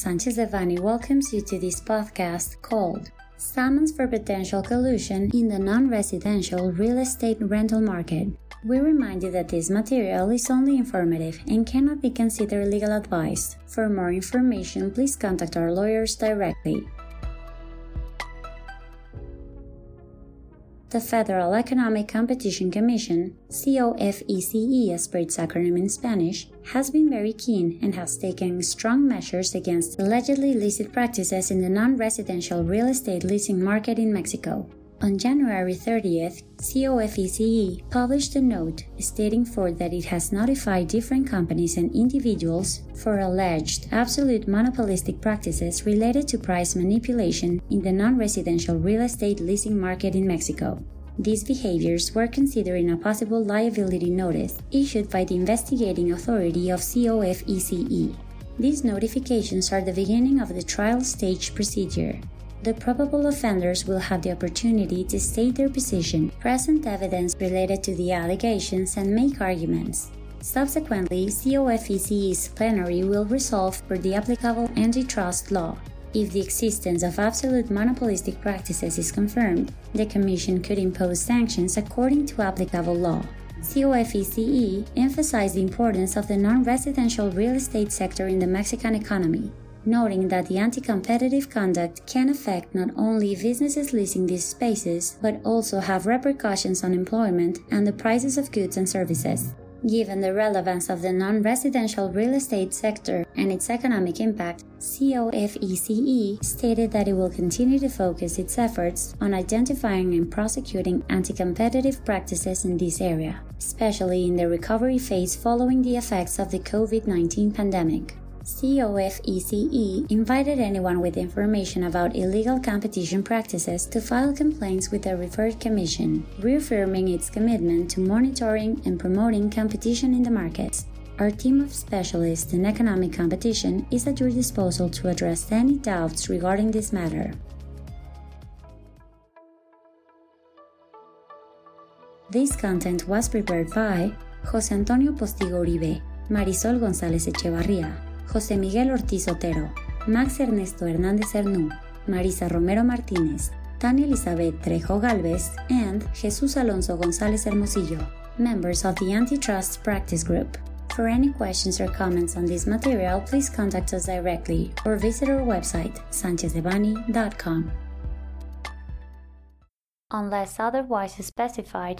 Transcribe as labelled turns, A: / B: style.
A: Sanchez Devanny welcomes you to this podcast called Summons for Potential Collusion in the Non Residential Real Estate Rental Market. We remind you that this material is only informative and cannot be considered legal advice. For more information, please contact our lawyers directly. The Federal Economic Competition Commission, COFECE as per its acronym in Spanish, has been very keen and has taken strong measures against allegedly illicit practices in the non residential real estate leasing market in Mexico. On January 30th, COFECE published a note stating for that it has notified different companies and individuals for alleged absolute monopolistic practices related to price manipulation in the non-residential real estate leasing market in Mexico. These behaviors were considering a possible liability notice issued by the investigating authority of COFECE. These notifications are the beginning of the trial stage procedure the probable offenders will have the opportunity to state their position, present evidence related to the allegations, and make arguments. Subsequently, COFECE's plenary will resolve per the applicable antitrust law. If the existence of absolute monopolistic practices is confirmed, the Commission could impose sanctions according to applicable law. COFECE emphasized the importance of the non residential real estate sector in the Mexican economy noting that the anti competitive conduct can affect not only businesses leasing these spaces, but also have repercussions on employment and the prices of goods and services. Given the relevance of the non residential real estate sector and its economic impact, COFECE stated that it will continue to focus its efforts on identifying and prosecuting anti competitive practices in this area, especially in the recovery phase following the effects of the COVID 19 pandemic. COFECE invited anyone with information about illegal competition practices to file complaints with the referred commission, reaffirming its commitment to monitoring and promoting competition in the markets. Our team of specialists in economic competition is at your disposal to address any doubts regarding this matter. This content was prepared by José Antonio Postigo Uribe, Marisol González Echevarría, José Miguel Ortiz Otero, Max Ernesto Hernández Hernú, Marisa Romero Martínez, Tania Elizabeth Trejo Galvez, and Jesús Alonso González Hermosillo, members of the Antitrust Practice Group. For any questions or comments on this material, please contact us directly or visit our website, sanchezdevanny.com. Unless otherwise specified,